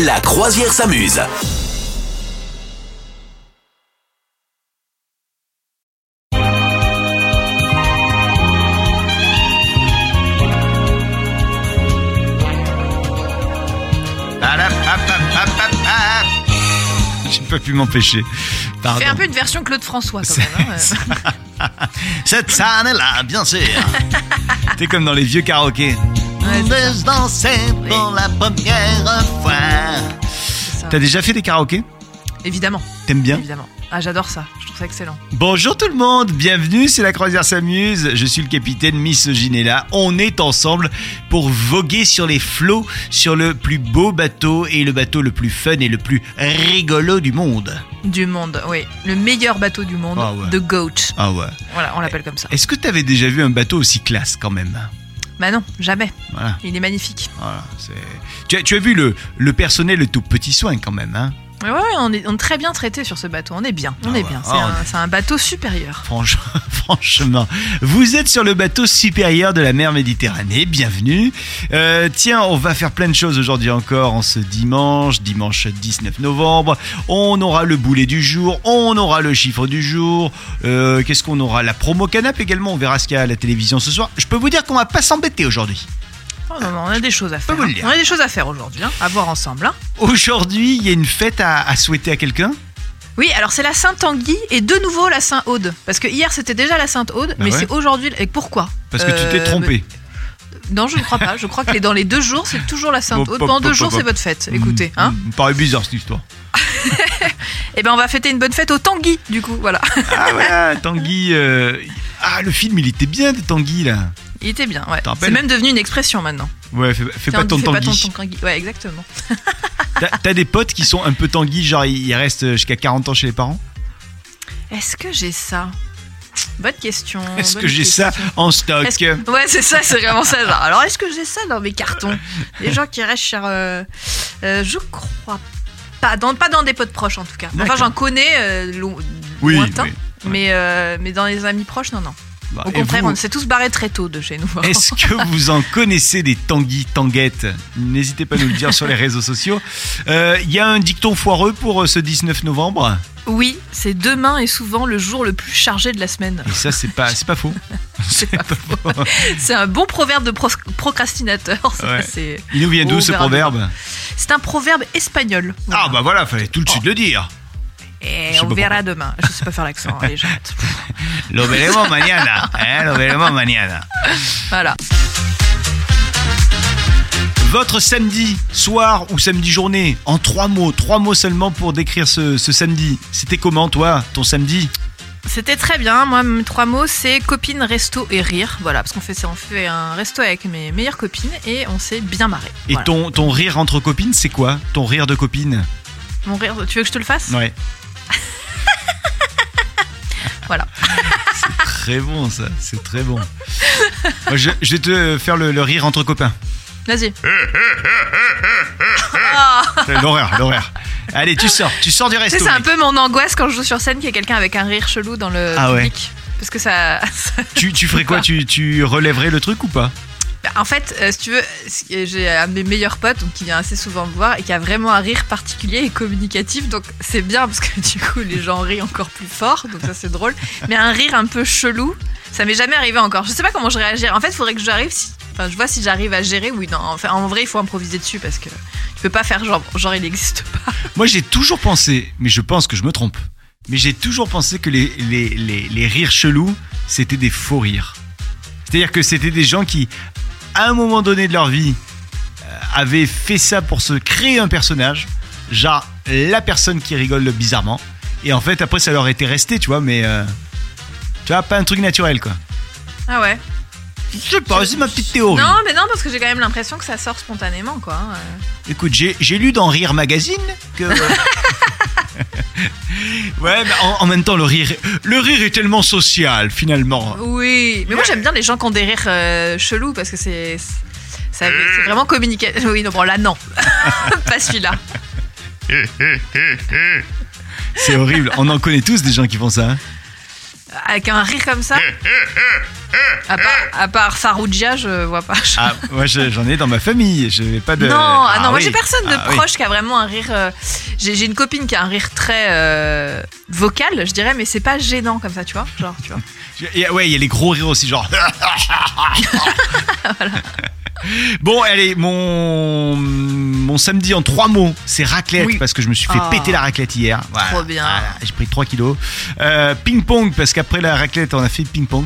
La croisière s'amuse. Je peux plus m'empêcher. Pardon. Fais un peu une version Claude François quand même. hein. Cette année-là, bien sûr. T'es comme dans les vieux karaokés. Je dansais pour la première fois. T'as déjà fait des karaokés? Évidemment, T'aimes bien? Évidemment. Ah, j'adore ça. Je trouve ça excellent. Bonjour tout le monde, bienvenue, c'est la croisière s'amuse. Je suis le capitaine Misoginella. On est ensemble pour voguer sur les flots, sur le plus beau bateau et le bateau le plus fun et le plus rigolo du monde. Du monde, oui. Le meilleur bateau du monde, Ah ouais. The Goat. Ah ouais. Voilà, on l'appelle comme ça. Est-ce que t'avais déjà vu un bateau aussi classe quand même? Bah non, jamais. Voilà. Il est magnifique. Voilà, c'est... Tu, as, tu as vu le, le personnel, le tout petit soin quand même, hein? Ouais, ouais, on est, on est très bien traité sur ce bateau. On est bien, on Ah est ouais. bien. C'est Ah, un, on est- c'est un bateau supérieur. Franch- Franchement, vous êtes sur le bateau supérieur de la mer Méditerranée, bienvenue. Euh, tiens, on va faire plein de choses aujourd'hui encore en ce dimanche, dimanche 19 novembre. On aura le boulet du jour, on aura le chiffre du jour. Euh, Qu'est-ce qu'on aura? La promo canap également, on verra ce qu'il y a à la télévision ce soir. Je peux vous dire qu'on va pas s'embêter aujourd'hui. Oh non, non, on a des choses à faire. vous le dire. On a des choses à faire aujourd'hui, hein, à voir ensemble. hein. Aujourd'hui, il y a une fête à, à souhaiter à quelqu'un? Oui, alors c'est la Sainte-Tanguy et de nouveau la Saint-Aude. Parce que hier c'était déjà la Sainte-Aude, Bah mais ouais. c'est aujourd'hui. Et pourquoi? Parce que tu t'es Euh, trompé. Non, je ne crois pas. Je crois que les- dans les deux jours, c'est toujours la Sainte-Aude. Pendant deux jours, c'est votre fête. Écoutez, hein. Mm, me paraît bizarre cette histoire. Eh ben, on va fêter une bonne fête au Tanguy, du coup. Voilà. Ah ouais, Tanguy. euh, Ah, le film, il était bien de Tanguy là. Il était bien, ouais. C'est même devenu une expression maintenant. Ouais, fais, fais pas ton fais pas Tanguy. ton Tanguy. Ouais, exactement. T'as des potes qui sont un peu Tanguy, genre ils restent jusqu'à 40 ans chez les parents? Est-ce que j'ai ça? Bonne question. Est-ce que j'ai ça en stock? Que- Ouais, c'est ça, c'est vraiment ça. Genre. Alors, est-ce que j'ai ça dans mes cartons? Les gens qui restent sur. euh, euh, je crois pas. Dans, pas dans des potes proches, en tout cas. Enfin, j'en connais euh, lo- Oui, oui. Mais, euh, mais dans les amis proches, non, non. Bah, Au contraire, vous, on s'est tous barrés très tôt de chez nous. Est-ce que vous en connaissez des Tanguy, Tanguettes? N'hésitez pas à nous le dire sur les réseaux sociaux. Euh, Il y a un dicton foireux pour euh, ce 19 novembre? Oui, c'est demain est souvent le jour le plus chargé de la semaine. Et ça, c'est pas, faux. C'est pas faux. C'est un bon proverbe de pro- procrastinateur. Ouais. Il nous vient d'où ce proverbe? C'est un proverbe espagnol. Ah bah voilà, fallait tout de suite Oh. le dire. Et on verra demain. Je sais pas faire l'accent. Allez, j'arrête. Lo veremos mañana. Hein, lo veremos mañana. Voilà. Votre samedi soir ou samedi journée, en trois mots, trois mots seulement pour décrire ce, ce samedi. C'était comment toi, ton samedi? C'était très bien. Moi, mes trois mots, c'est copine, resto et rire. Voilà, parce qu'on fait, ça, on fait un resto avec mes meilleures copines et on s'est bien marré. Et Voilà. ton, ton rire entre copines, c'est quoi? Ton rire de copine? Mon rire, tu veux que je te le fasse? Ouais. Voilà. C'est très bon ça, c'est très bon. Je, je vais te faire le, le rire entre copains. Vas-y. L'horreur, l'horreur. Allez, tu sors, tu sors du tu sais, resto. c'est un peu mon angoisse quand je joue sur scène qu'il y a quelqu'un avec un rire chelou dans le Ah ouais. public. Parce que ça. ça- Tu, tu ferais quoi? Tu, tu relèverais le truc ou pas? En fait, euh, si tu veux, j'ai un de mes meilleurs potes qui vient assez souvent me voir et qui a vraiment un rire particulier et communicatif. Donc c'est bien parce que du coup, les gens rient encore plus fort. Donc ça, c'est drôle. Mais un rire un peu chelou, ça m'est jamais arrivé encore. Je sais pas comment je réagirais. En fait, il faudrait que j'arrive. Enfin, je vois si j'arrive à gérer. Oui, non. En vrai, il faut improviser dessus parce que tu peux pas faire genre, genre il n'existe pas. Moi, j'ai toujours pensé, mais je pense que je me trompe, mais j'ai toujours pensé que les, les, les, les rires chelous, c'était des faux rires. C'est-à-dire que c'était des gens qui, à un moment donné de leur vie, euh, avaient fait ça pour se créer un personnage, genre la personne qui rigole bizarrement, et en fait, après, ça leur était resté, tu vois, mais. euh, tu vois, pas un truc naturel, quoi. Ah ouais. Je sais pas, c'est ma petite théorie. Non, mais non, parce que j'ai quand même l'impression que ça sort spontanément, quoi. Écoute, j'ai j'ai lu dans Rire Magazine que. ouais, mais en, en même temps, le rire, le rire est tellement social, finalement. Oui, mais moi j'aime bien les gens qui ont des rires euh, chelous parce que c'est ça- c'est vraiment communicatif. Oui, non, bon là non, pas celui-là. C'est horrible. On en connaît tous des gens qui font ça. hein. Avec un rire comme ça. À part, à part Farougia, je vois pas. Ah, moi je- j'en ai dans ma famille. Je vais pas de. Non, ah non, moi j'ai personne de Ah oui. proche qui a vraiment un rire. euh, j'ai une copine qui a un rire très euh, vocal, je dirais, mais c'est pas gênant comme ça, tu vois. Genre, tu vois. Et, ouais, il y a les gros rires aussi, genre. Bon, allez, mon, mon samedi en trois mots, c'est raclette Oui. parce que je me suis fait Ah. péter la raclette hier. Voilà, Trop bien. voilà, J'ai pris 3 kilos. Euh, ping-pong parce qu'après la raclette, on a fait ping-pong.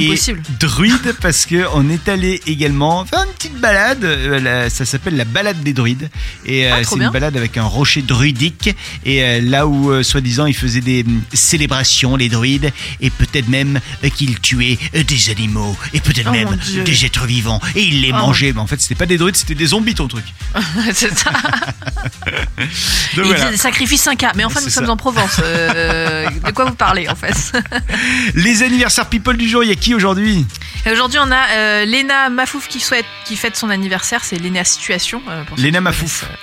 Impossible. Et druide parce que on est allé également faire une petite balade. euh, la- ça s'appelle la balade des druides. Et euh, Ah, trop c'est une balade avec un rocher druidique. Et euh, là où, euh, soi-disant, ils faisaient des hum, célébrations, les druides. Et peut-être même euh, qu'ils tuaient euh, des animaux. Et peut-être Oh, même des êtres vivants. Et ils les Oh, Mais en fait, c'était pas des druides, c'était des zombies ton truc. c'est ça. Donc Il voilà. sacrifices 5K. Mais enfin, nous sommes en Provence. euh, de quoi vous parlez, en fait Les anniversaires people du jour, il y a qui aujourd'hui? Aujourd'hui, on a euh, Léna Mafouf qui, souhaite, qui fête son anniversaire. C'est Léna Situation. euh, pour Léna Mafouf. euh,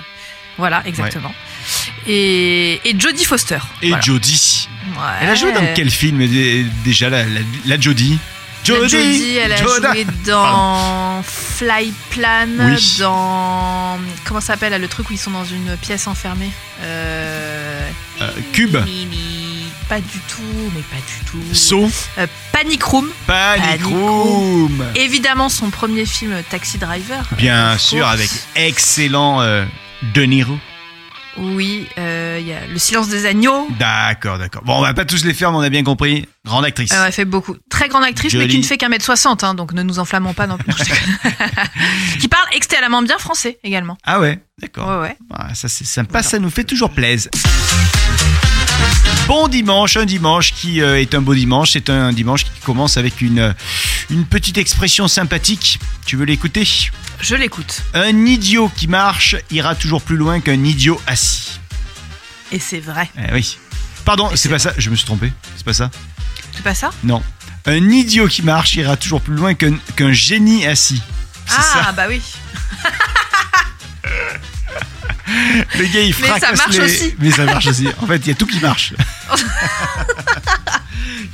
Voilà, exactement. Et, et Jodie Foster. Et Voilà. Jodie. Ouais. Elle a joué dans quel film déjà la, la, la Jodie? Jodie, elle a Joda. joué dans Flyplan, Oui. dans. Comment ça s'appelle le truc où ils sont dans une pièce enfermée euh... Euh, Cube. Pas du tout, mais pas du tout. So Euh, Panic Room. Panic Panic Room. Évidemment, son premier film Taxi Driver. Bien of sûr, avec excellent euh, De Niro. Oui, euh, il y a Le Silence des Agneaux. D'accord, d'accord. Bon, on va pas tous les faire, mais on a bien compris. Grande actrice. Euh, elle fait beaucoup. Très grande actrice, mais qui ne fait qu'un mètre 60, hein, donc ne nous enflammons pas non plus. Qui parle excellemment bien français également. Ah ouais, d'accord. Ouais, ouais. Ah, ça c'est sympa, Voilà. ça nous fait toujours plaisir. Bon dimanche, un dimanche qui euh, est un beau dimanche. C'est un dimanche qui commence avec une, une petite expression sympathique. Tu veux l'écouter? Je l'écoute. Un idiot qui marche ira toujours plus loin qu'un idiot assis. Et c'est vrai. Eh oui. Pardon, c'est pas ça, je me suis trompé. C'est pas ça C'est pas ça? Non. Un idiot qui marche ira toujours plus loin qu'un génie assis. Ah, ça. bah oui. Le gars, il Mais ça fracasse marche les- aussi. Mais ça marche aussi. En fait, il y a tout qui marche.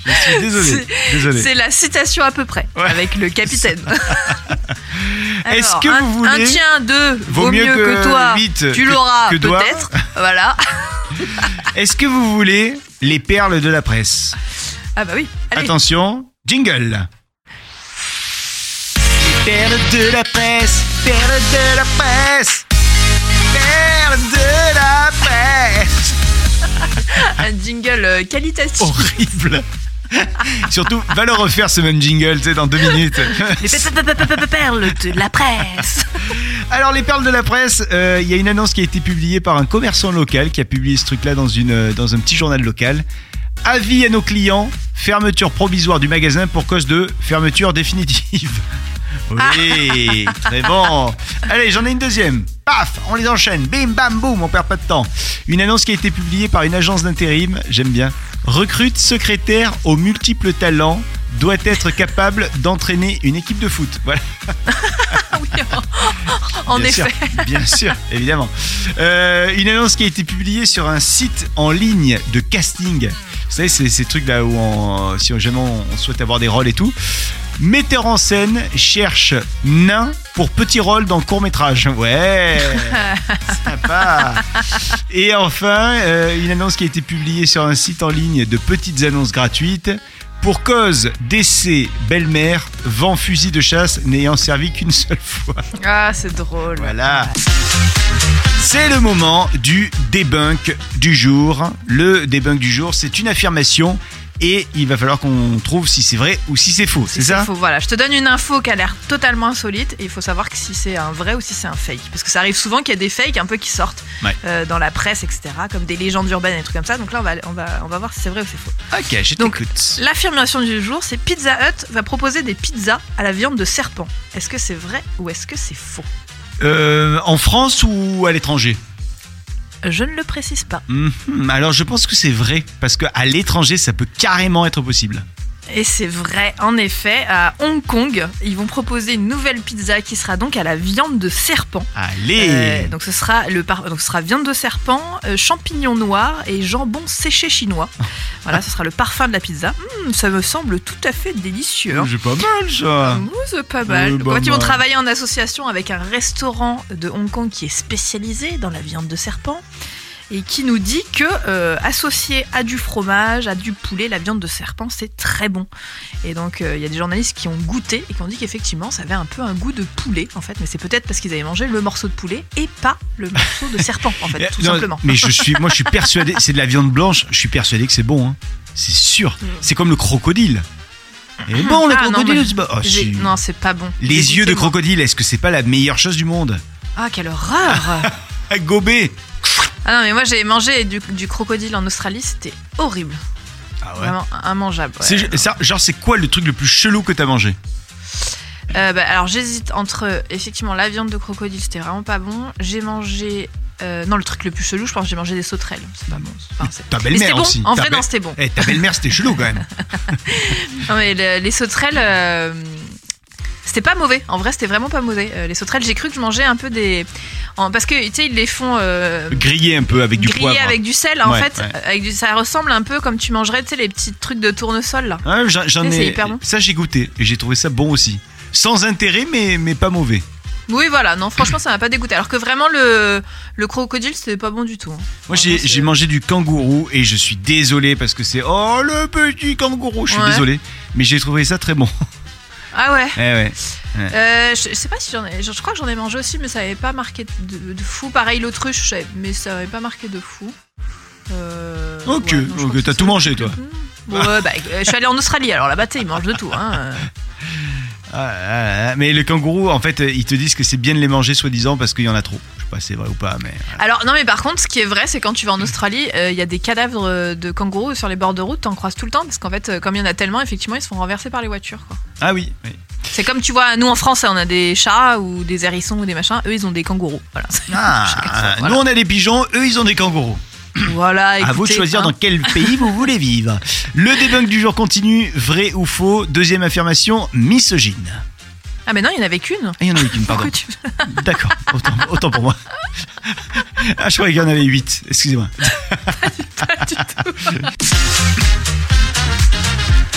je suis désolé. Désolé. C'est la citation à peu près, Ouais. avec le capitaine. Est-ce que un, vous voulez- Un tien, deux, vaut, mieux, que, toi. huit, tu que- l'auras que peut-être. Voilà. Est-ce que vous voulez les perles de la presse Ah bah oui. Allez. Attention, jingle. Les perles de la presse, perles de la presse, Un jingle euh, qualitatif. Horrible. Surtout, va le refaire ce même jingle, tu sais, dans deux minutes. Les pe- pe- pe- pe- pe- pe- perles de la presse. Alors, les perles de la presse, euh, il y a une annonce qui a été publiée par un commerçant local qui a publié ce truc-là dans, une, dans un petit journal local. Avis à nos clients, fermeture provisoire du magasin pour cause de fermeture définitive. Oui, très bon. Allez, j'en ai une deuxième. Paf, on les enchaîne. Bim, bam, boum, on perd pas de temps. Une annonce qui a été publiée par une agence d'intérim, j'aime bien. Recrute secrétaire aux multiples talents, doit être capable d'entraîner une équipe de foot. Voilà. Oui, en, en Bien effet. sûr, bien sûr, évidemment. Euh, une annonce qui a été publiée sur un site en ligne de casting. Vous savez, c'est ces trucs là où, on, si jamais on souhaite avoir des rôles et tout. Metteur en scène cherche nain pour petit rôle dans court métrage. Ouais, sympa. Et enfin, euh, une annonce qui a été publiée sur un site en ligne de petites annonces gratuites. Pour cause d'essai belle-mère, vend fusil de chasse n'ayant servi qu'une seule fois. Ah, c'est drôle. Voilà. C'est le moment du debunk du jour. Le debunk du jour, c'est une affirmation et il va falloir qu'on trouve si c'est vrai ou si c'est faux. Si C'est ça faux, voilà. Je te donne une info qui a l'air totalement insolite et il faut savoir que si c'est un vrai ou si c'est un fake. Parce que ça arrive souvent qu'il y a des fakes un peu qui sortent Ouais. euh, dans la presse, etc. Comme des légendes urbaines et des trucs comme ça. Donc là, on va, on va, on va voir si c'est vrai ou c'est faux. Ok, je t'écoute. L'affirmation du jour, c'est Pizza Hut va proposer des pizzas à la viande de serpent. Est-ce que c'est vrai ou est-ce que c'est faux? Euh, en France ou à l'étranger? Je ne le précise pas. Mhm, Alors je pense que c'est vrai parce qu'à l'étranger, ça peut carrément être possible. Et c'est vrai, en effet, à Hong Kong, ils vont proposer une nouvelle pizza qui sera donc à la viande de serpent. Allez Euh, donc ce sera le par- donc ce sera viande de serpent, euh, champignons noirs et jambon séché chinois. Voilà, ce sera le parfum de la pizza. Hum, ça me semble tout à fait délicieux. hein. C'est pas mal ça Mmh, c'est pas mal. Donc, en fait, ils vont travailler en association avec un restaurant de Hong Kong qui est spécialisé dans la viande de serpent et qui nous dit que euh, associé à du fromage, à du poulet, la viande de serpent, c'est très bon. Et donc, euh, il y a des journalistes qui ont goûté et qui ont dit qu'effectivement, ça avait un peu un goût de poulet, en fait. Mais c'est peut-être parce qu'ils avaient mangé le morceau de poulet et pas le morceau de serpent, en fait, tout Non, simplement. Mais je suis, moi je suis persuadé, c'est de la viande blanche, je suis persuadé que c'est bon. hein. C'est sûr. C'est comme le crocodile. Et bon, le Ah, crocodile, c'est pas- oh. Non, c'est pas bon. Les yeux de crocodile, est-ce que c'est pas la meilleure chose du monde? Ah, quelle horreur À gober Ah non, mais moi, j'ai mangé du, du crocodile en Australie, c'était horrible. Ah ouais. Vraiment immangeable. ouais. C'est- ça, genre, c'est quoi le truc le plus chelou que t'as mangé? Euh, bah, alors j'hésite entre effectivement la viande de crocodile, c'était vraiment pas bon. J'ai mangé euh, non le truc le plus chelou, je pense que j'ai mangé des sauterelles. C'est pas bon. Enfin, c'est- Ta mais c'était belle-mère bon. aussi. En Ta vrai, non, c'était bon. Eh, ta belle-mère, c'était chelou quand même. Non, mais le- les sauterelles, euh, c'était pas mauvais. En vrai, c'était vraiment pas mauvais. Euh, les sauterelles, j'ai cru que je mangeais un peu des, en- parce que tu sais ils les font euh, Grillé un peu avec du griller poivre. avec du sel. En Ouais, fait, ouais. avec du, ça ressemble un peu comme tu mangerais tu sais les petits trucs de tournesol là. Ouais, j'en j'en ai. hyper bon. Ça, j'ai goûté et j'ai trouvé ça bon aussi. Sans intérêt, mais, mais pas mauvais. Oui, voilà. Non, franchement, ça m'a pas dégoûté. Alors que vraiment le le crocodile, c'était pas bon du tout. hein. Moi, j'ai mangé du kangourou et je suis désolé parce que c'est oh le petit kangourou. Je suis Ouais. désolé, mais j'ai trouvé ça très bon. Ah ouais. Eh ouais. Euh, je, je sais pas si j'en ai. Je, je crois que j'en ai mangé aussi, mais ça avait pas marqué de, de fou. Pareil, l'autruche, mais ça avait pas marqué de fou. Euh, Ok, ouais, non, t'as tout mangé, toi. Bah, je suis allée en Australie, alors là-bas, ils mangent de tout. Hein. euh. Ah, ah, ah, mais le kangourou, en fait, euh, ils te disent que c'est bien de les manger soi-disant parce qu'il y en a trop. Je sais pas si c'est vrai ou pas, mais. voilà. Alors, non, mais par contre, ce qui est vrai, c'est quand tu vas en Australie, euh, il y a des cadavres euh, de kangourous sur les bords de route, t'en croises tout le temps, parce qu'en fait, euh, comme il y en a tellement, effectivement, ils se font renverser par les voitures. Quoi. Ah oui. oui. C'est comme tu vois, nous en France, on a des chats ou des hérissons ou des machins, eux, ils ont des kangourous. Voilà. Ah, Voilà. nous on a des pigeons, eux ils ont des kangourous. Voilà à vous de écoutez, choisir hein. dans quel pays vous voulez vivre. Le débunk du jour continue, vrai ou faux. Deuxième affirmation, misogyne. Ah, mais non, il n'y en avait qu'une. Ah, il y en avait qu'une, pardon. Tu- D'accord, autant, autant pour moi. Ah, je croyais qu'il y en avait huit, excusez-moi.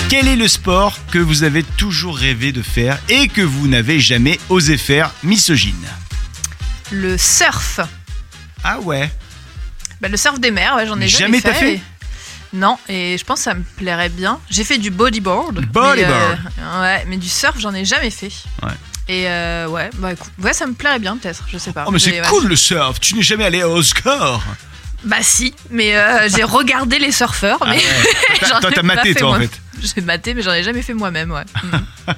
Quel est le sport que vous avez toujours rêvé de faire et que vous n'avez jamais osé faire? Misogyne Le surf. Ah ouais Bah, le surf des mers, ouais, j'en ai Mais jamais, jamais fait et- Non, et je pense que ça me plairait bien. J'ai fait du bodyboard. Bodyboard. Mais, euh, ouais, mais du surf, j'en ai jamais fait. Ouais. Et euh, ouais, bah écoute, ouais, ça me plairait bien peut-être, je sais pas. Oh mais c'est ouais. cool le surf, tu n'es jamais allé au score Bah si, mais euh, j'ai regardé les surfeurs, Ah ouais. Toi t'as maté toi en fait. j'ai maté, mais j'en ai jamais fait moi-même, ouais. Mm.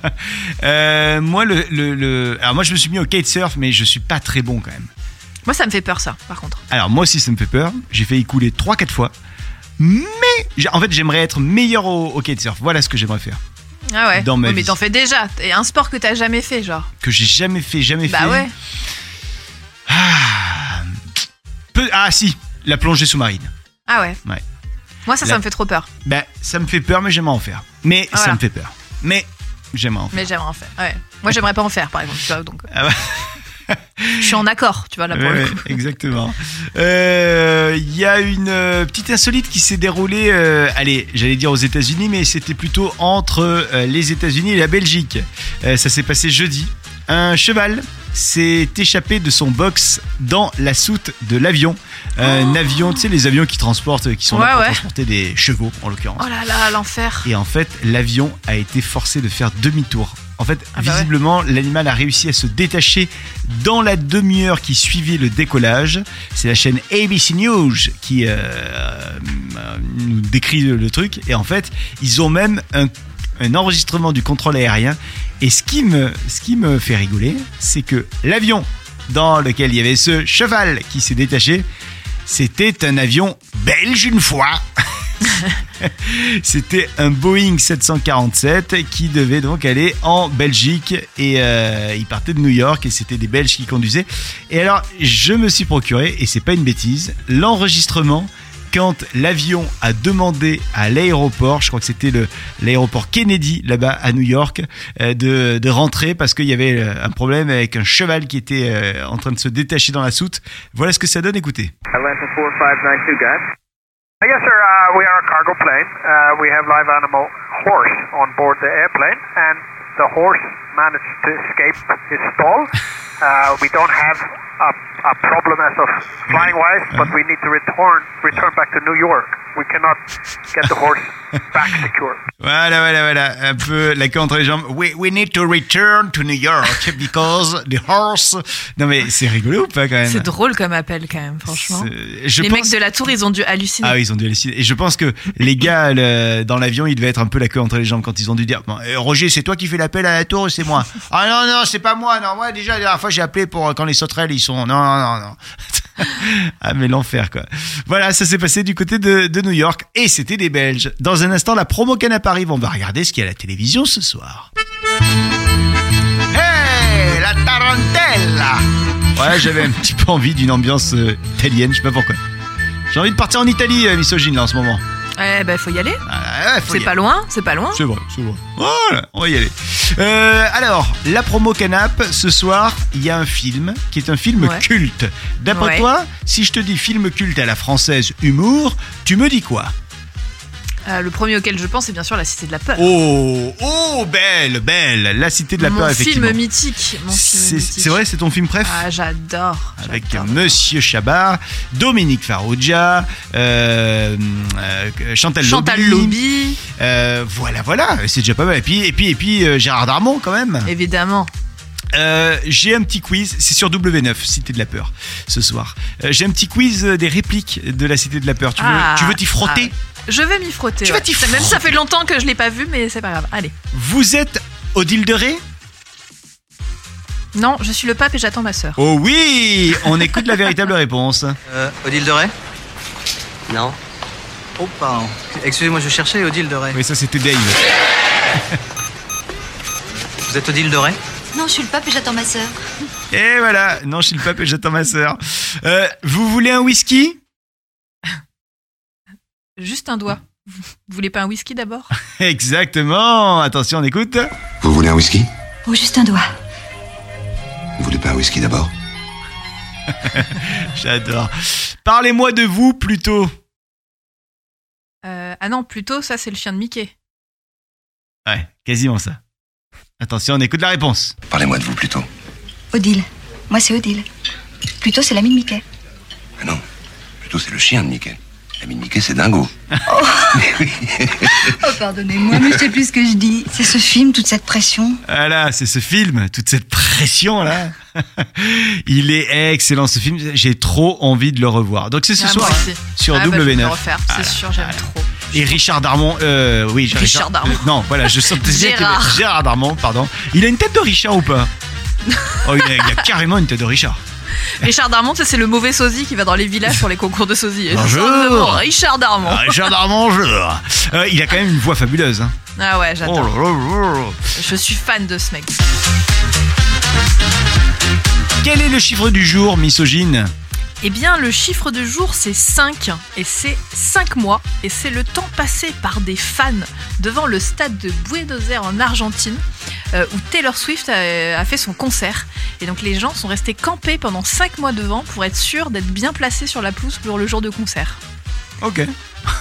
Euh, moi le, le, le- Alors moi je me suis mis au kitesurf mais je suis pas très bon quand même. Moi, ça me fait peur ça, par contre. Alors moi aussi ça me fait peur, j'ai fait y couler 3-4 fois. Mais en fait j'aimerais être meilleur au, au kitesurf, voilà ce que j'aimerais faire. Ah ouais. Dans ma Ouais, mais t'en fais déjà. Et un sport que t'as jamais fait, genre. Que j'ai jamais fait, jamais fait. Bah ouais. Ah, peu- ah si, la plongée sous-marine. Ah ouais. Ouais. Moi, ça, La- ça me fait trop peur. Ben ça me fait peur mais j'aimerais en faire. Mais ça Voilà. me fait peur. Mais j'aimerais en faire. Mais j'aimerais en faire. Ouais. Moi, j'aimerais pas en faire, par exemple. Tu vois, donc, Ah. Je suis en accord, tu vois, là, pour Ouais, le ouais, coup. exactement. Euh, Il y a une euh, petite insolite qui s'est déroulée, euh, allez, j'allais dire aux États-Unis, mais c'était plutôt entre euh, les États-Unis et la Belgique. Euh, ça s'est passé jeudi. Un cheval s'est échappé de son box dans la soute de l'avion. Un avion, tu sais, les avions qui transportent, qui sont là Oh. Pour ouais. transporter des chevaux, en l'occurrence. Oh là là, l'enfer. Et en fait, l'avion a été forcé de faire demi-tour. En fait, Ah bah ouais. visiblement, l'animal a réussi à se détacher dans la demi-heure qui suivit le décollage. C'est la chaîne ABC News qui euh, euh, nous décrit le, le truc. Et en fait, ils ont même un, un enregistrement du contrôle aérien. Et ce qui me, ce qui me fait rigoler, c'est que l'avion dans lequel il y avait ce cheval qui s'est détaché, c'était un avion belge une fois. C'était un Boeing 747 qui devait donc aller en Belgique et euh, il partait de New York et c'était des Belges qui conduisaient. Et alors je me suis procuré et c'est pas une bêtise l'enregistrement quand l'avion a demandé à l'aéroport, je crois que c'était l'aéroport Kennedy là-bas à New York, euh, de, rentrer parce qu'il y avait euh, un problème avec un cheval qui était en train de se détacher dans la soute. Voilà ce que ça donne, écoutez. Atlanta 4592, got it. Yes, sir. Uh, we are a cargo plane. Uh, we have live animal horse on board the airplane, and the horse managed to escape his stall. Uh, we don't have a, a problem as of flying wise, but we need to return return back to New York. We cannot get the horse back secure. Voilà, voilà, voilà. Un peu la queue entre les jambes. We, we need to return to New York because the horse. Non, mais c'est rigolo ou pas quand même? C'est drôle comme appel quand même, franchement. Je Les pense... mecs de la tour, ils ont dû halluciner. Ah oui, ils ont dû halluciner. Et je pense que les gars le- dans l'avion, ils devaient être un peu la queue entre les jambes quand ils ont dû dire Bon, euh, Roger, c'est toi qui fais l'appel à la tour ou c'est moi? Ah non, non, c'est pas moi. Non, moi, déjà, la dernière fois, j'ai appelé pour euh, quand les sauterelles, ils sont. Non, non, non, non. Ah, mais l'enfer, quoi. Voilà, ça s'est passé du côté de, de New York. Et c'était des Belges. Dans un instant, la promo Canap arrive. On va regarder ce qu'il y a à la télévision ce soir. Hey, la tarantella Ouais, j'avais un petit peu envie d'une ambiance euh, italienne, je sais pas pourquoi. J'ai envie de partir en Italie, euh, misogyne, là, en ce moment. Eh ben, faut y aller. Ah, faut C'est y pas aller. loin, c'est pas loin. C'est vrai, c'est vrai. Voilà, on va y aller. Euh, alors, la promo Canap, ce soir, il y a un film qui est un film Ouais. culte. D'après Ouais. toi, si je te dis film culte à la française humour, tu me dis quoi? Euh, le premier auquel je pense, c'est bien sûr La Cité de la Peur. Oh, oh, belle, belle, La Cité de la Mon Peur, effectivement. film mythique. Mon film C'est mythique. c'est vrai, c'est ton film préf Ah, j'adore. avec. Monsieur Chabat, Dominique Farrugia, euh, euh, Chantal, Chantal Lobby. Lobby, Euh, voilà, voilà, c'est déjà pas mal. Et puis, et puis, et puis euh, Gérard Darmon quand même. évidemment. Euh, j'ai un petit quiz, c'est sur W9, Cité de la Peur, ce soir. Euh, j'ai un petit quiz des répliques de la Cité de la Peur. Tu veux, Ah, tu veux t'y frotter? Je vais m'y frotter. Tu ouais. vas t'y Ça- Même ça fait longtemps que je l'ai pas vu, mais c'est pas grave. Allez. Vous êtes Odile de Ré Non, je suis le pape et j'attends ma sœur. Oh oui On écoute la véritable réponse. Euh, Odile de Ray Non. Oh, pardon. Excusez-moi, je cherchais Odile de Ray. Oui, ça c'était Dave. Vous êtes Odile de Ray Non, je suis le pape et j'attends ma sœur. Et voilà, non, je suis le pape et j'attends ma sœur. Euh, vous voulez un whisky? Juste un doigt. Vous voulez pas un whisky d'abord? Exactement Attention, on écoute. Vous voulez un whisky? Oh, juste un doigt. Vous voulez pas un whisky d'abord? J'adore. Parlez-moi de vous plutôt. Euh, Ah non, plutôt, ça c'est le chien de Mickey. Ouais, quasiment ça. Attention, on écoute la réponse. Parlez-moi de vous plutôt. Odile. Moi, c'est Odile. Plutôt, c'est l'ami de Mickey. Ah non, plutôt c'est le chien de Mickey. L'ami de Mickey, c'est Dingo. Oh, pardonnez-moi, mais je sais plus ce que je dis. C'est ce film, toute cette pression. Voilà, c'est ce film, toute cette pression là. Il est excellent ce film, j'ai trop envie de le revoir. Donc c'est ce Ah, soir aussi. sur Ah, bah, je vais W9. le refaire, c'est Voilà. sûr, j'aime trop. Et Richard Darmon, euh, oui, Richard Darmon. euh, non, voilà, je sentais Gérard. Gérard Darmon, pardon. Il a une tête de Richard ou pas? Oh, il a, il a carrément une tête de Richard. Richard Darmon, ça, c'est le mauvais sosie qui va dans les villages pour les concours de sosie. Bonjour. Richard Darmon. Ah, Richard Darmon, bonjour. Euh, il a quand même une voix fabuleuse. Hein. Ah ouais, Oh j'adore. là. Je suis fan de ce mec. Quel est le chiffre du jour, misogyne? Eh bien, le chiffre de jour, c'est 5. Et c'est 5 mois. Et c'est le temps passé par des fans devant le stade de Buenos Aires en Argentine, euh, où Taylor Swift a, a fait son concert. Et donc, les gens sont restés campés pendant 5 mois devant pour être sûrs d'être bien placés sur la pelouse pour le jour de concert. Ok,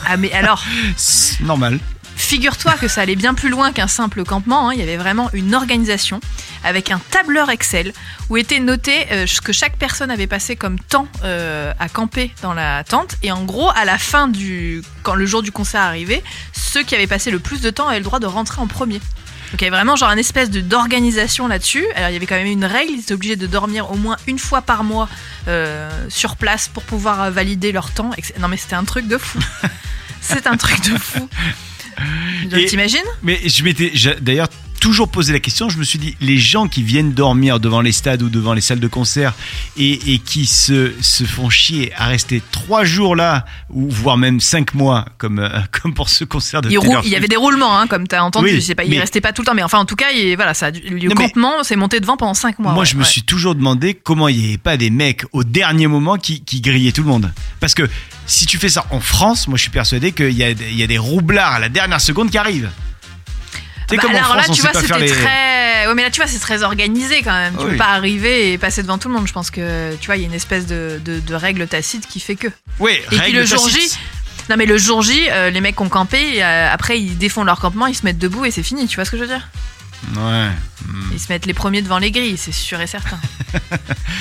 Ah, mais alors, c'est normal. Figure-toi que ça allait bien plus loin qu'un simple campement. hein. Il y avait vraiment une organisation avec un tableur Excel où était noté euh, ce que chaque personne avait passé comme temps euh, à camper dans la tente. Et en gros, à la fin du, quand le jour du concert arrivait, ceux qui avaient passé le plus de temps avaient le droit de rentrer en premier. Donc il y avait vraiment genre un espèce de d'organisation là-dessus. Alors il y avait quand même une règle, ils étaient obligés de dormir au moins une fois par mois euh, sur place pour pouvoir valider leur temps. Non mais c'était un truc de fou. C'est un truc de fou. T'imagines? Mais je m'étais. D'ailleurs, toujours posé la question. Je me suis dit, les gens qui viennent dormir devant les stades ou devant les salles de concert et, et qui se, se font chier à rester trois jours là, ou voire même cinq mois, comme, euh, comme pour ce concert de Il, roule- il y avait des roulements, hein, comme tu as entendu. Oui, je sais pas, il mais- restait pas tout le temps, mais enfin, en tout cas, il, voilà, ça, le Non, campement s'est monté devant pendant 5 mois. Moi, ouais, je me ouais. suis toujours demandé comment il n'y avait pas des mecs au dernier moment qui, qui grillaient tout le monde. Parce que si tu fais ça en France, moi je suis persuadé qu'il y a, il y a des roublards à la dernière seconde qui arrivent. Bah, comme en alors France, là, on tu vois, c'était les. très. Ouais, mais là, tu vois, c'est très organisé quand même. Tu Oui. peux pas arriver et passer devant tout le monde. Je pense que, tu vois, il y a une espèce de, de, de règle tacite qui fait que. Oui, puis règle le jour tacite. J, Non, mais le jour J, euh, les mecs qui ont campé, euh, après, ils défont leur campement, ils se mettent debout et c'est fini. Tu vois ce que je veux dire? Ouais. Ils se mettent les premiers devant les grilles, c'est sûr et certain.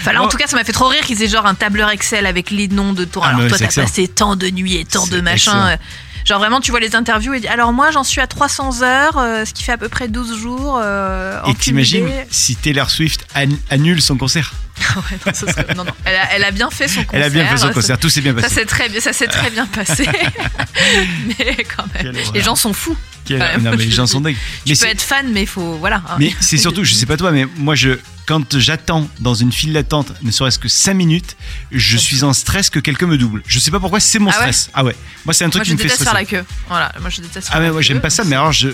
enfin, là, en tout cas, ça m'a fait trop rire qu'ils aient genre un tableur Excel avec les noms de tours. Ah, alors, toi, t'as passé tant de nuits et tant de machins. Genre vraiment, tu vois les interviews et dis alors moi j'en suis à 300 heures, euh, ce qui fait à peu près 12 jours. euh, Et t'imagines si Taylor Swift an- annule son concert Ouais, non, ça serait- non, non. Elle, a, elle a bien fait son concert. Elle a bien fait son ça- concert, tout s'est bien Ça passé. s'est très bien, ça s'est très bien passé. mais quand même, Quelle les gens sont fous. Quel- quand même, Non, mais les gens sont dingues. Tu Mais peux être fan, mais il faut voilà. hein. Mais c'est surtout, je sais pas toi, mais moi, je, quand j'attends dans une file d'attente, ne serait-ce que 5 minutes, je suis en stress que quelqu'un me double. Je sais pas pourquoi, c'est mon Ah ouais stress. Ah ouais. Moi, c'est un truc Moi, qui je me fait déteste stresser. faire la queue. Voilà, moi je déteste. Ah mais moi j'aime pas ça mais alors je,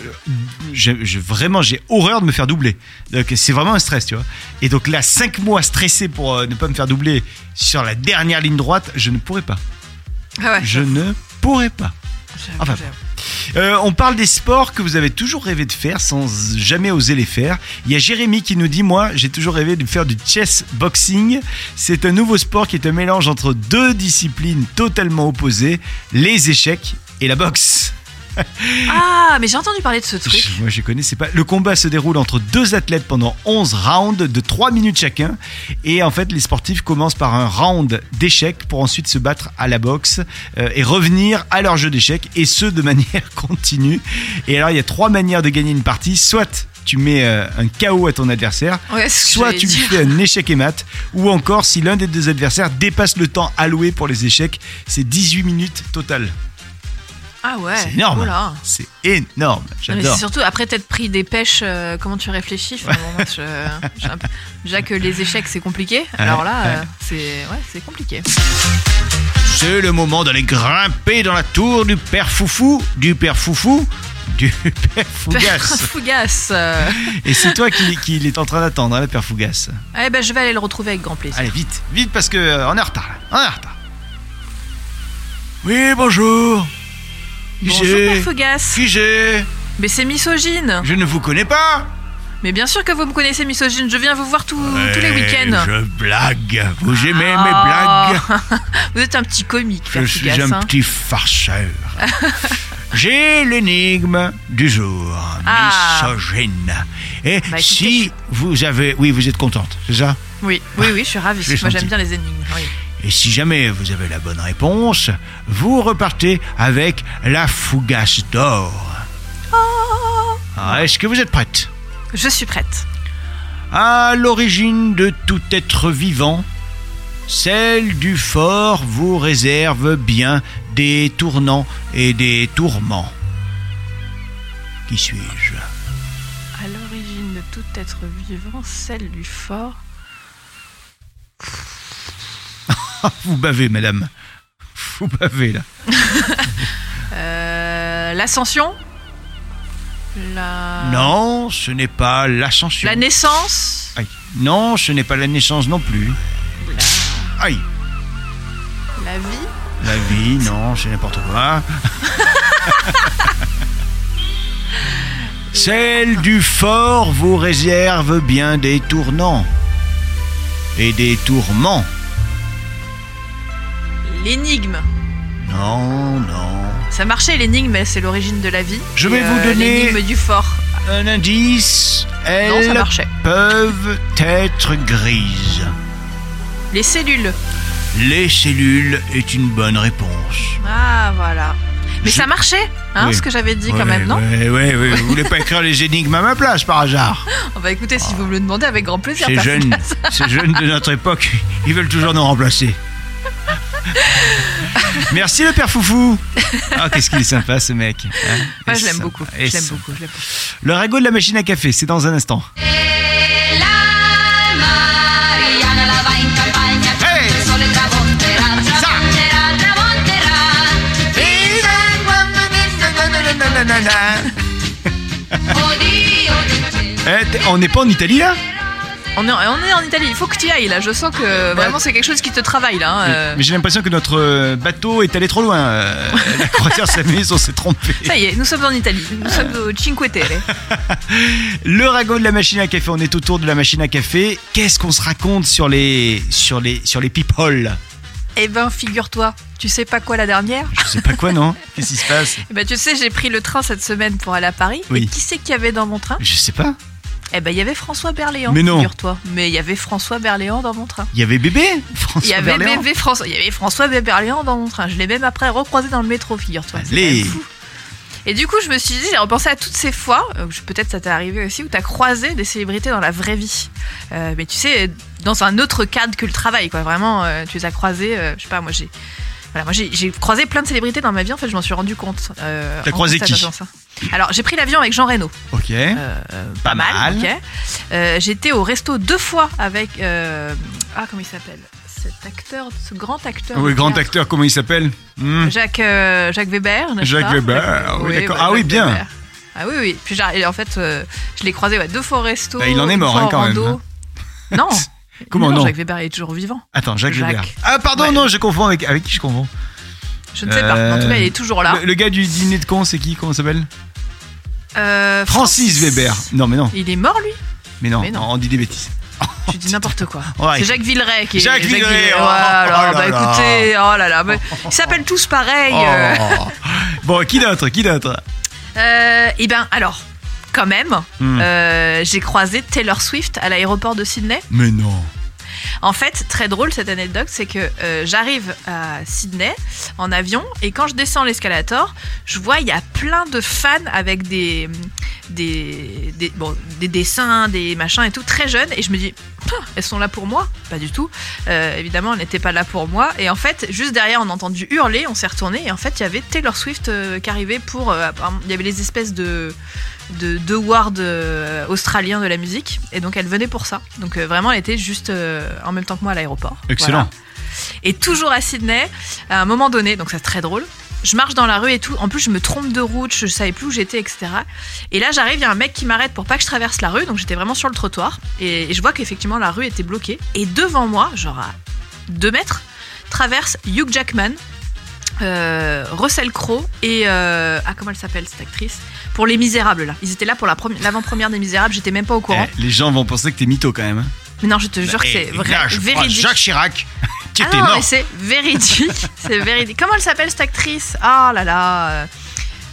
je, je- vraiment j'ai horreur de me faire doubler donc c'est vraiment un stress tu vois et donc là 5 mois stressé pour euh, ne pas me faire doubler sur la dernière ligne droite je ne pourrais pas Ah ouais. je ne pourrais pas enfin. Euh, on parle des sports que vous avez toujours rêvé de faire sans jamais oser les faire. Il y a Jérémy qui nous dit Moi, j'ai toujours rêvé de faire du chess boxing. C'est un nouveau sport qui est un mélange entre deux disciplines totalement opposées les échecs et la boxe. Ah, mais j'ai entendu parler de ce truc. Je- Moi, je connaissais pas. Le combat se déroule entre deux athlètes pendant 11 rounds de 3 minutes chacun. Et en fait, les sportifs commencent par un round d'échecs pour ensuite se battre à la boxe euh, et revenir à leur jeu d'échecs. Et ce, de manière continue. Et alors, il y a trois manières de gagner une partie. Soit tu mets euh, un KO à ton adversaire, Ouais, soit tu lui fais un échec et mat, ou encore si l'un des deux adversaires dépasse le temps alloué pour les échecs, c'est 18 minutes total. Ah ouais. C'est énorme. C'est énorme. J'adore. c'est surtout après t'être pris des pêches, euh, comment tu réfléchis Enfin, bon, moi, je- Déjà que les échecs c'est compliqué, alors là ouais. euh, c'est ouais, c'est compliqué. C'est le moment d'aller grimper dans la tour du père Foufou, du père Foufou, du père Fougas. Fougas. euh. Et c'est toi qui, qui est en train d'attendre, hein, le père Fougas. Eh ben je vais aller le retrouver avec grand plaisir. Allez, vite, vite, parce que euh, on est en retard, là. On est en retard. Oui, bonjour. Bonjour Père Fougas. Qui Mais c'est misogyne. Je ne vous connais pas. Mais bien sûr que vous me connaissez misogyne, je viens vous voir tous tous les week-ends. Je blague. Vous aimez Ah. mes blagues Vous êtes un petit comique, Je suis Fougas. un hein. petit farceur. J'ai l'énigme du jour, Ah. misogyne. Et Bah, écoutez, si vous avez... Oui, vous êtes contente, c'est ça? Oui, oui, oui, je suis ravie. Je l'ai Moi senti. j'aime bien les énigmes. Oui. Et si jamais vous avez la bonne réponse, vous repartez avec la fougasse d'or. Ah, Est-ce que vous êtes prête? Je suis prête. À l'origine de tout être vivant, celle du fort vous réserve bien des tournants et des tourments. Qui suis-je? À l'origine de tout être vivant, celle du fort. Vous bavez, madame. Vous bavez, là. Euh, L'ascension La... Non, ce n'est pas l'ascension. La naissance Aïe. Non, ce n'est pas la naissance non plus. Aïe. La vie La vie, non, c'est n'importe quoi. Celle du fort vous réserve bien des tournants et des tourments. L'énigme. Non, non. Ça marchait l'énigme, c'est l'origine de la vie. Je Et, vais vous donner- L'énigme du fort. Un indice, Non, ça elles marchait. peuvent être grises. Les cellules. Les cellules est une bonne réponse. Ah, voilà. Mais Je- ça marchait, hein, Oui. ce que j'avais dit quand même, non Ouais, ouais, ouais. Vous voulez pas écrire les énigmes à ma place par hasard On va écouter si vous me le demandez avec grand plaisir. Ces jeunes, ces jeunes de notre époque, ils veulent toujours nous remplacer. Merci le père Foufou. Ah, qu'est-ce qu'il est sympa ce mec. hein. Moi, je l'aime beaucoup. Je l'aime beaucoup. Le ragot de la machine à café, c'est dans un instant. Hey Eh, on n'est pas en Italie là? On est, on est en Italie, il faut que tu y ailles là. Je sens que vraiment c'est quelque chose qui te travaille là. hein, euh. Mais j'ai l'impression que notre euh, bateau est allé trop loin. Euh, La croisière s'amuse, on s'est trompé. Ça y est, nous sommes en Italie. Nous sommes au Cinque Terre. Le ragot de la machine à café, on est autour de la machine à café. Qu'est-ce qu'on se raconte sur les, sur les, sur les people? Eh ben, figure-toi, tu sais pas quoi la dernière? Je sais pas quoi, non Qu'est-ce qui se passe? Eh ben, tu sais, j'ai pris le train cette semaine pour aller à Paris. Oui. Et qui c'est qu'il y avait dans mon train? Je sais pas. Eh ben, il y avait François Berléand. Mais non. Figure-toi. Mais il y avait François Berléand dans mon train. Il y avait bébé François Il y avait Berléand bébé François, il y avait François Berléand dans mon train. Je l'ai même après recroisé dans le métro, figure-toi. C'est Allez. quand même fou. Et du coup, je me suis dit, j'ai repensé à toutes ces fois, euh, peut-être ça t'est arrivé aussi, où t'as croisé des célébrités dans la vraie vie. Euh, mais tu sais, dans un autre cadre que le travail, quoi. Vraiment, euh, tu les as croisés, euh, je sais pas, moi j'ai. Voilà, moi j'ai j'ai croisé plein de célébrités dans ma vie, en fait, je m'en suis rendu compte. euh, T'as en croisé qui constatant ça. Alors, j'ai pris l'avion avec Jean Reno. Ok. Euh, Pas mal. ok. Euh, J'étais au resto deux fois avec. euh, ah, comment il s'appelle? Cet acteur, ce grand acteur. oui, grand acteur, comment il s'appelle? Hmm. Jacques, euh, Jacques Weber, n'est-ce Jacques pas? Weber, oui, d'accord. bah, Ah oui, bien. Weber. Ah oui, oui. Puis j'ai- et en fait, euh, je l'ai croisé ouais, deux fois au resto. Bah, il en est mort, hein, quand même, rando. Non. Comment non Jacques Weber est toujours vivant. Attends, Jacques, Jacques. Weber. Ah, pardon, Ouais. non, je confonds avec. Avec qui je confonds? Je ne sais pas. Euh, En tout cas, il est toujours là. le, le gars du dîner de con, c'est qui? Comment s'appelle? Euh, Francis Weber. Non, mais non. Il est mort, lui Mais non, Mais non. on dit des bêtises. Tu dis n'importe quoi. Ouais. C'est Jacques Villeray qui est. Jacques Villeray, oh, oh là bah là. écoutez, oh là là. mais Ils s'appellent tous pareil. euh. Oh. Bon, qui d'autre Qui d'autre? Euh, et ben alors, quand même, Hmm. euh, j'ai croisé Taylor Swift à l'aéroport de Sydney. Mais non. En fait, très drôle cette anecdote, c'est que euh, j'arrive à Sydney en avion et quand je descends l'escalator, je vois il y a plein de fans avec des des, bon, des dessins, des machins et tout, très jeunes et je me dis elles sont là pour moi? Pas du tout. Euh, évidemment, elles n'étaient pas là pour moi. Et en fait, juste derrière, on a entendu hurler, on s'est retourné et en fait, il y avait Taylor Swift euh, qui arrivait pour. il y avait les espèces de de deux awards euh, australiens de la musique. Et donc elle venait pour ça. Donc euh, vraiment elle était juste euh, en même temps que moi à l'aéroport. Excellent. Voilà. et toujours à Sydney à un moment donné donc c'est très drôle. Je marche dans la rue et tout. En plus je me trompe de route je savais plus où j'étais etc et là j'arrive il y a un mec qui m'arrête pour pas que je traverse la rue. Donc j'étais vraiment sur le trottoir. Et, et je vois qu'effectivement la rue était bloquée. Et devant moi genre à deux mètres traverse Hugh Jackman euh, Russell Crowe et euh, ah comment elle s'appelle cette actrice? Pour Les Misérables là. Ils étaient là pour la premi- l'avant-première des Misérables. J'étais même pas au courant. Eh, les gens vont penser que t'es mytho quand même. hein. Mais non, je te jure que c'est Eh, vrai, je crois véridique. Jacques Chirac, qui ah était non, mort. mais c'est véridique. c'est véridique. Comment elle s'appelle cette actrice? Ah là là. euh,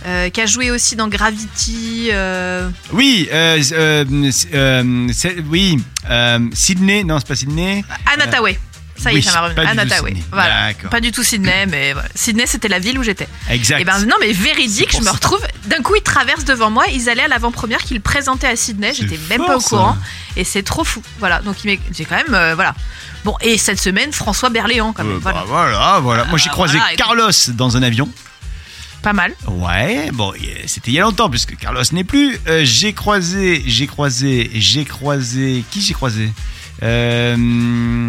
euh, qui a joué aussi dans Gravity. euh, Oui, euh, euh, euh, c'est- oui, euh, Sydney, non, c'est pas Sydney. Anna Tawai. Ça y est, oui, ça m'a revenu. pas du Anna tout Tawai. Sydney. Voilà. D'accord. Pas du tout Sydney, mais voilà. Sydney, c'était la ville où j'étais. Exact. Et ben non, mais véridique, je me ça. retrouve. D'un coup, ils traversent devant moi. Ils allaient à l'avant-première qu'ils présentaient à Sydney. J'étais même fort, pas au ça. courant. Et c'est trop fou. Voilà. Donc, j'ai quand même. euh, voilà. Bon, et cette semaine, François Berléand, quand même. Euh, voilà. bah, voilà, voilà. Moi, j'ai Ah, croisé voilà. Carlos dans un avion. Pas mal. Ouais, bon, c'était il y a longtemps puisque Carlos n'est plus. Euh, j'ai croisé, j'ai croisé, j'ai croisé. Qui j'ai croisé? Euh,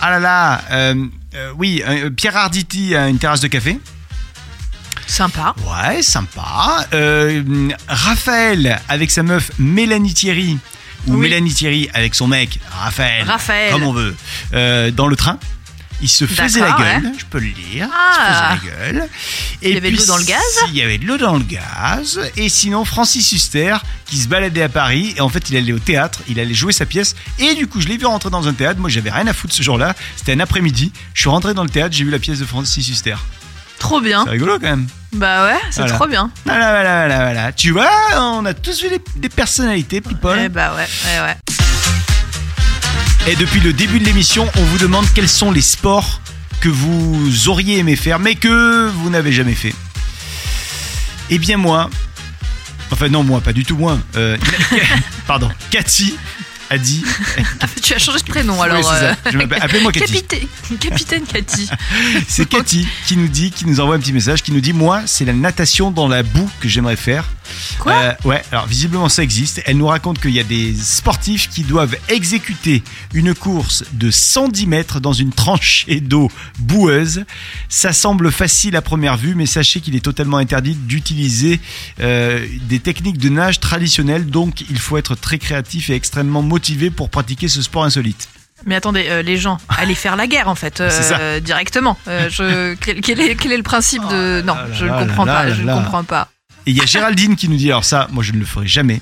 Ah là là, euh, euh, oui, euh, Pierre Arditi à une terrasse de café. Sympa. Ouais, sympa. Raphaël avec sa meuf Mélanie Thierry. Ou Oui. Mélanie Thierry avec son mec Raphaël. Raphaël. Comme on veut. dans le train. Il se faisait la gueule, je peux le dire. Ah. Il se faisait la gueule. Et Il y avait de puis, l'eau dans le gaz Il y avait de l'eau dans le gaz. Et sinon, Francis Huster qui se baladait à Paris. Et en fait, il allait au théâtre. Il allait jouer sa pièce. Et du coup, je l'ai vu rentrer dans un théâtre. Moi, j'avais rien à foutre ce jour-là. C'était un après-midi. Je suis rentré dans le théâtre. J'ai vu la pièce de Francis Huster. Trop bien. C'est rigolo quand même. Bah ouais, c'est Voilà. trop bien. Voilà, voilà, voilà, voilà. Tu vois, on a tous vu des, des personnalités, people. Eh bah ouais, ouais, ouais. Et depuis le début de l'émission, on vous demande quels sont les sports que vous auriez aimé faire, mais que vous n'avez jamais fait. Eh bien moi, enfin non moi, pas du tout moi. euh, pardon, Cathy a dit. Ah, tu as changé de prénom Oui, alors. ça. euh, Appelez-moi Cathy. Capitaine, Capitaine Cathy. C'est Cathy qui nous dit, qui nous envoie un petit message, qui nous dit Moi, c'est la natation dans la boue que j'aimerais faire. Quoi Euh, Ouais, alors visiblement ça existe. Elle nous raconte qu'il y a des sportifs qui doivent exécuter une course de 110 mètres dans une tranchée d'eau boueuse. Ça semble facile à première vue, mais sachez qu'il est totalement interdit d'utiliser euh, des techniques de nage traditionnelles. Donc, il faut être très créatif et extrêmement motivé pour pratiquer ce sport insolite. Mais attendez, euh, les gens, allez faire la guerre en fait, euh, directement. Euh, je, quel, quel est, quel est le principe de. Non, là je ne comprends là pas, là je ne comprends pas. Et il y a Géraldine qui nous dit alors ça, moi je ne le ferai jamais.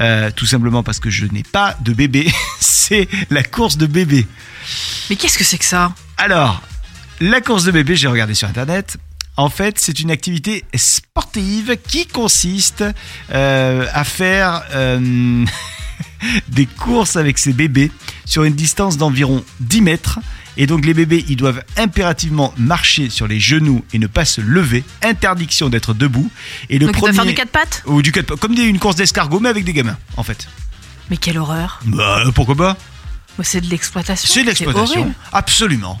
Euh, tout simplement parce que je n'ai pas de bébé. C'est la course de bébé. Mais qu'est-ce que c'est que ça? Alors, la course de bébé, j'ai regardé sur internet. En fait, c'est une activité sportive qui consiste euh, à faire euh, des courses avec ses bébés sur une distance d'environ 10 mètres. Et donc les bébés, ils doivent impérativement marcher sur les genoux et ne pas se lever. Interdiction d'être debout. Et le Donc premier... dois faire du quatre pattes? Ou du quatre- comme des- une course d'escargot, mais avec des gamins, en fait. Mais quelle horreur Bah, pourquoi pas? Moi, C'est de l'exploitation. C'est de l'exploitation. Absolument.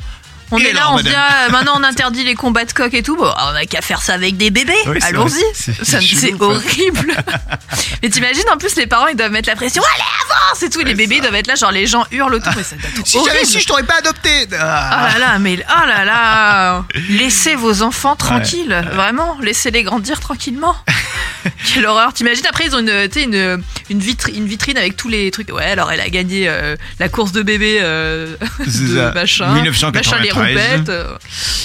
On est là, on se dit, madame ah, maintenant on interdit les combats de coq et tout. Bon, on a qu'à faire ça avec des bébés. Oui, Allons-y. C'est Ça, horrible. Mais t'imagines, en plus, les parents, ils doivent mettre la pression. Allez, avance et tout. Et les bébés, ils doivent être là, genre les gens hurlent autour. Mais ça doit être horrible. t'aurais pas adopté. Oh là là, mais oh là là Laissez vos enfants tranquilles, Ouais. vraiment, laissez-les grandir tranquillement. Quelle horreur T'imagines après ils ont une, une, une, vitri- une vitrine avec tous les trucs. Ouais, alors elle a gagné euh, la course de bébé euh, de ça. machin, 1993. machin les roupettes. euh,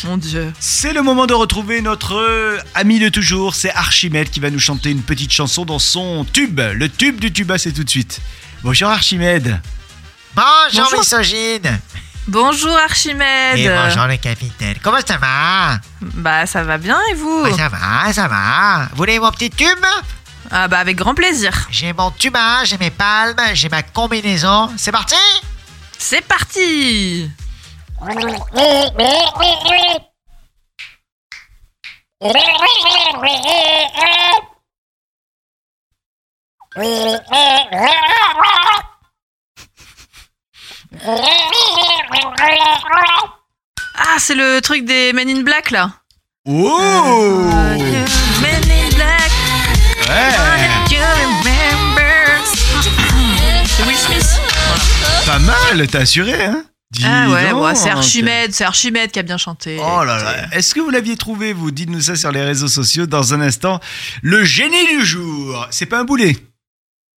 mon dieu. C'est le moment de retrouver notre euh, ami de toujours, c'est Archimède qui va nous chanter une petite chanson dans son tube. Le tube du tuba, c'est tout de suite. Bonjour Archimède. Bonjour, Bonjour. misogyne Bonjour Archimède. Et bonjour le capitaine. Comment ça va? Bah ça va bien et vous? Ouais, Ça va, ça va. Vous voulez mon petit tube? Ah bah avec grand plaisir. J'ai mon tuba, j'ai mes palmes, j'ai ma combinaison. C'est parti? C'est parti Ah c'est le truc des Men in Black là. Oh Men in Black. Ouais You remember. C'est Will Smith. Pas mal, t'as assuré, hein Dis Ah ouais, donc. ouais, c'est Archimède, c'est Archimède qui a bien chanté. Oh là là, est-ce que vous l'aviez trouvé, vous Dites-nous ça sur les réseaux sociaux dans un instant. Le génie du jour C'est pas un boulet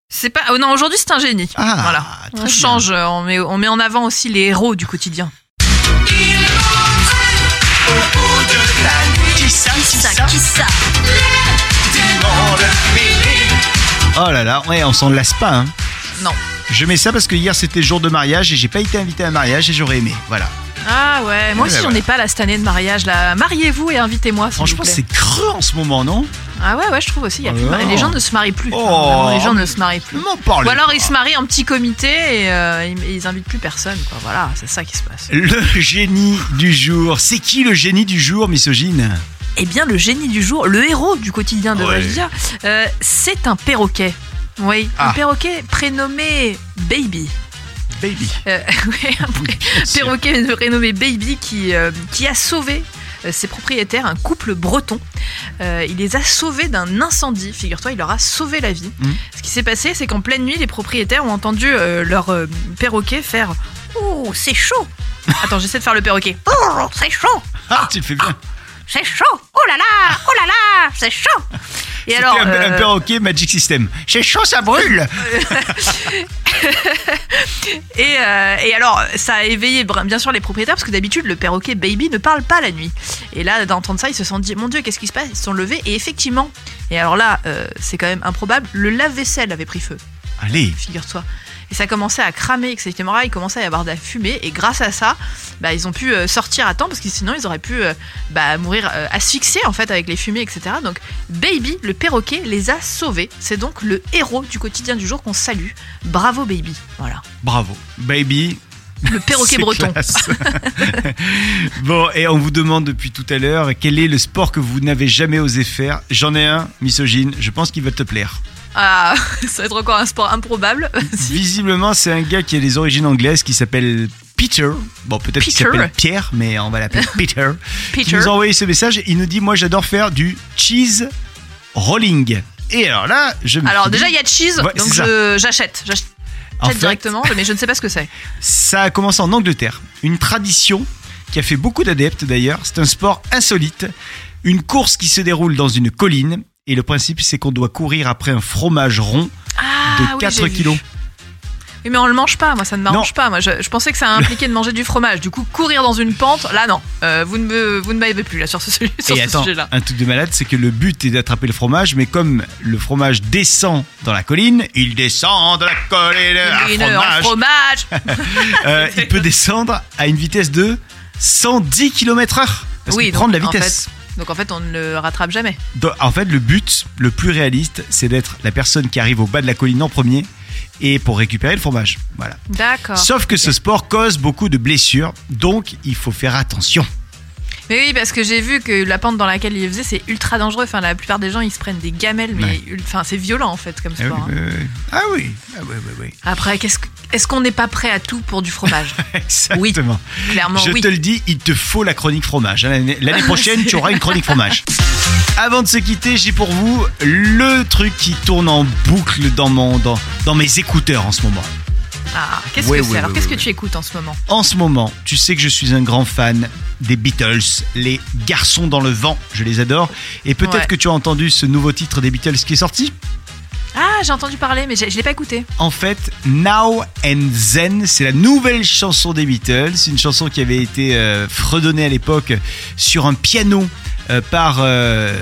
C'est pas. oh non, aujourd'hui c'est un génie. Ah, voilà. On change, euh, on met, on met en avant aussi les héros du quotidien. Qui ça, qui ça qui ça Oh là là, ouais, on s'en lasse pas, hein Non. Je mets ça parce que hier c'était jour de mariage et j'ai pas été invité à un mariage et j'aurais aimé. Voilà. Ah ouais, moi Ouais, aussi j'en ai pas là cette année de mariage là. Mariez-vous et invitez-moi. Franchement, c'est creux en ce moment, non? Ah ouais, ouais, je trouve aussi. il Y a plus de Oh. Les gens ne se marient plus. Oh. Vraiment, les gens ne se marient plus. Ou alors pas. ils se marient en petit comité et euh, ils, ils invitent plus personne. Quoi. Voilà, c'est ça qui se passe. Le génie du jour. C'est qui le génie du jour, misogyne? Eh bien, le génie du jour, le héros du quotidien, devrais-je Ouais. dire, euh, c'est un perroquet. Oui, un Ah. perroquet prénommé Baby. Baby. Euh, ouais, un Oui, perroquet prénommé Baby qui, euh, qui a sauvé euh, ses propriétaires, un couple breton. Euh, il les a sauvés d'un incendie, figure-toi, il leur a sauvé la vie. Mhm. Ce qui s'est passé, c'est qu'en pleine nuit, les propriétaires ont entendu euh, leur euh, perroquet faire Oh, c'est chaud Attends, j'essaie de faire le perroquet. Oh, c'est chaud Ah, tu le fais bien. C'est chaud Oh là là Oh là là C'est chaud Et alors, un, un euh, perroquet Magic System. C'est chaud, ça brûle Et, euh, et alors, ça a éveillé bien sûr les propriétaires, parce que d'habitude, le perroquet baby ne parle pas la nuit. Et là, d'entendre ça, ils se sont dit, mon Dieu, qu'est-ce qui se passe? Ils se sont levés, et effectivement, et alors là, euh, c'est quand même improbable, le lave-vaisselle avait pris feu, Allez. figure-toi. Et ça commençait à cramer, etc. Il commençait à y avoir de la fumée, et grâce à ça, bah, ils ont pu euh, sortir à temps, parce que sinon, ils auraient pu euh, bah, mourir euh, asphyxiés, en fait, avec les fumées, etc. Donc, Baby, le perroquet, les a sauvés. C'est donc le héros du quotidien du jour qu'on salue. Bravo, Baby. Voilà. Bravo. Baby. Le perroquet breton. bon, et on vous demande depuis tout à l'heure quel est le sport que vous n'avez jamais osé faire? J'en ai un, misogyne, je pense qu'il va te plaire. Ah, ça va être encore un sport improbable. Si. Visiblement, c'est un gars qui a des origines anglaises qui s'appelle Peter. Bon, peut-être qu'il s'appelle Pierre, mais on va l'appeler Peter. Qui Peter. nous a envoyé ce message. Il nous dit Moi, j'adore faire du cheese rolling. Et alors là, je me Alors déjà il y a cheese, Ouais, donc j'achète. J'achète fait, directement, mais je ne sais pas ce que c'est. Ça a commencé en Angleterre. Une tradition qui a fait beaucoup d'adeptes d'ailleurs. C'est un sport insolite. Une course qui se déroule dans une colline. Et le principe, c'est qu'on doit courir après un fromage rond Ah, de oui, 4 j'ai vu. kilos. Oui, mais on le mange pas, moi ça ne m'arrange pas. Moi je, je pensais que ça impliquait de manger du fromage. Du coup, courir dans une pente, là non. Euh, vous ne me, vous ne m'avez plus là sur ce, sur Et ce attends, sujet-là. un truc de malade, c'est que le but est d'attraper le fromage, mais comme le fromage descend dans la colline, il descend dans la colline Une fromage, fromage. euh, il peut descendre à une vitesse de 110 km/h. Parce Oui, qu'il prend de la donc, en vitesse. Donc en fait, on ne le rattrape jamais. Donc, En fait, le but le plus réaliste, c'est d'être la personne qui arrive au bas de la colline en premier et pour récupérer le fromage. Voilà. D'accord. Sauf que ce sport cause beaucoup de blessures, donc il faut faire attention. Mais oui, parce que j'ai vu que la pente dans laquelle il faisait, c'est ultra dangereux. Enfin, la plupart des gens, ils se prennent des gamelles, mais Ouais. ul- enfin, c'est violent en fait comme Ah oui, sport. hein. oui, oui. Ah oui, ah oui, oui, oui. Après, qu'est-ce que- est-ce qu'on n'est pas prêt à tout pour du fromage Exactement. Clairement, Je oui. te le dis, il te faut la chronique fromage. L'année l'année prochaine, tu auras une chronique fromage. Avant de se quitter, j'ai pour vous le truc qui tourne en boucle dans, mon, dans, dans mes écouteurs en ce moment. Ah, qu'est-ce Ouais, que ouais, c'est Alors, qu'est-ce que tu écoutes en ce moment En ce moment, tu sais que je suis un grand fan des Beatles, les garçons dans le vent, je les adore. Et peut-être que tu as entendu ce nouveau titre des Beatles qui est sorti. Ah, j'ai entendu parler, mais je l'ai pas écouté. En fait, Now and Zen, c'est la nouvelle chanson des Beatles, une chanson qui avait été euh, fredonnée à l'époque sur un piano par euh,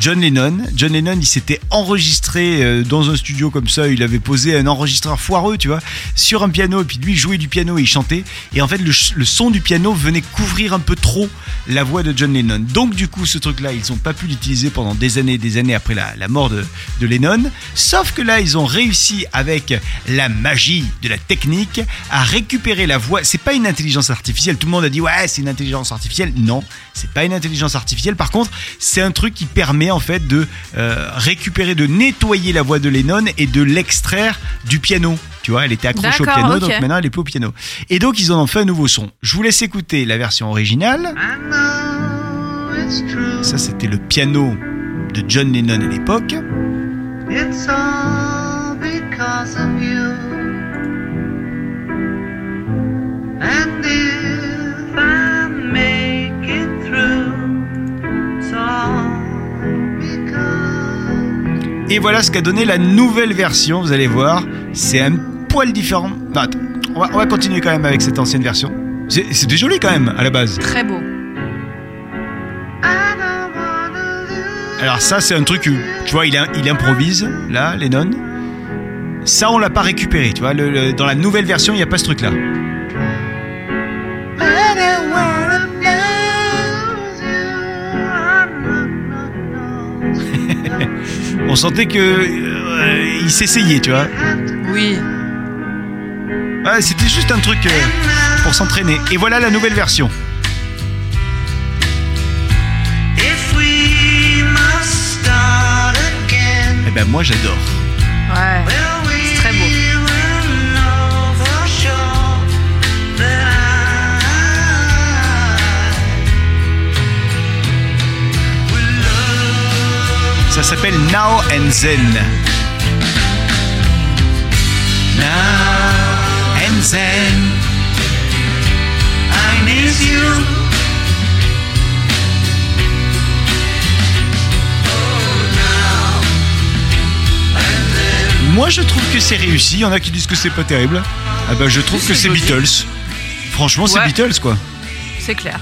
John Lennon. John Lennon, il s'était enregistré euh, dans un studio comme ça, il avait posé un enregistreur foireux, tu vois, sur un piano, et puis lui jouait du piano et il chantait. Et en fait, le, son du piano venait couvrir un peu trop la voix de John Lennon. Donc du coup, ce truc-là, ils n'ont pas pu l'utiliser pendant des années et des années après la, la mort de, de Lennon. Sauf que là, ils ont réussi avec la magie de la technique à récupérer la voix. C'est pas une intelligence artificielle. Tout le monde a dit ouais, c'est une intelligence artificielle. Non, c'est pas une intelligence artificielle. Par contre, c'est un truc qui permet en fait de euh, récupérer, de nettoyer la voix de Lennon et de l'extraire du piano. Tu vois, elle était accrochée au piano, donc maintenant elle est plus au piano. Et donc ils en ont fait un nouveau son. Je vous laisse écouter la version originale. Ça, c'était le piano de John Lennon à l'époque. It's all because of you. And Et voilà ce qu'a donné la nouvelle version, vous allez voir. C'est un poil différent. Non, attends, on va, on va continuer quand même avec cette ancienne version. C'est- C'était joli quand même à la base. Très beau. Alors ça c'est un truc, tu vois, il, improvise, là, Lennon. Ça on l'a pas récupéré, tu vois. le- le- dans la nouvelle version, il n'y a pas ce truc-là. On sentait que euh, il s'essayait, tu vois. Oui. Ouais, C'était juste un truc euh, pour s'entraîner. Et voilà la nouvelle version. If we must start again. Eh ben moi j'adore. Ouais. S'appelle Now and Zen. Now and Zen. I miss you. Moi je trouve que c'est réussi. Il y en a qui disent que c'est pas terrible. Ah ben je trouve que c'est. Beatles. Franchement c'est Ouais. Beatles quoi. C'est clair.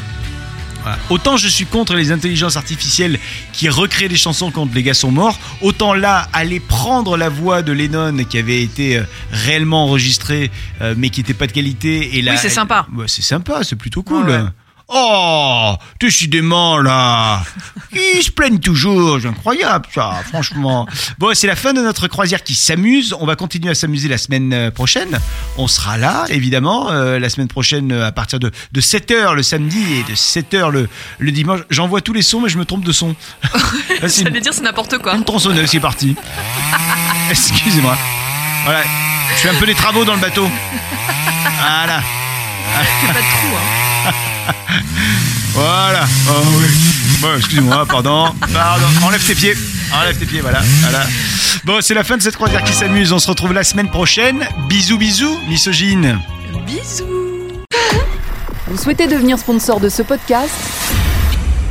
Voilà. Autant je suis contre les intelligences artificielles qui recréent des chansons quand les gars sont morts, autant là, aller prendre la voix de Lennon qui avait été euh, réellement enregistrée euh, mais qui n'était pas de qualité et là, Oui, c'est sympa. Ouais, c'est sympa, c'est plutôt cool. Ouais. Oh, décidément là, ils se plaignent toujours, c'est incroyable ça, franchement. Bon, c'est la fin de notre croisière qui s'amuse. On va continuer à s'amuser la semaine euh, prochaine. On sera là, évidemment, euh, la semaine prochaine euh, à partir de, de 7h le samedi et de 7h le, le dimanche. J'envoie tous les sons, mais je me trompe de son. C'est une, J'allais dire c'est n'importe quoi. une tronçonneuse, c'est parti. Excusez-moi. Voilà. Je fais un peu des travaux dans le bateau. Voilà. Pas de trou, hein. Voilà. Oh oui. Bon, excusez-moi, pardon. Pardon. Enlève tes pieds. Enlève tes pieds, voilà. voilà. Bon, c'est la fin de cette croisière qui s'amuse. On se retrouve la semaine prochaine. Bisous, bisous, misogyne. Bisous. Vous souhaitez devenir sponsor de ce podcast?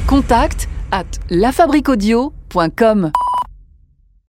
Contact à lafabriquaudio.com.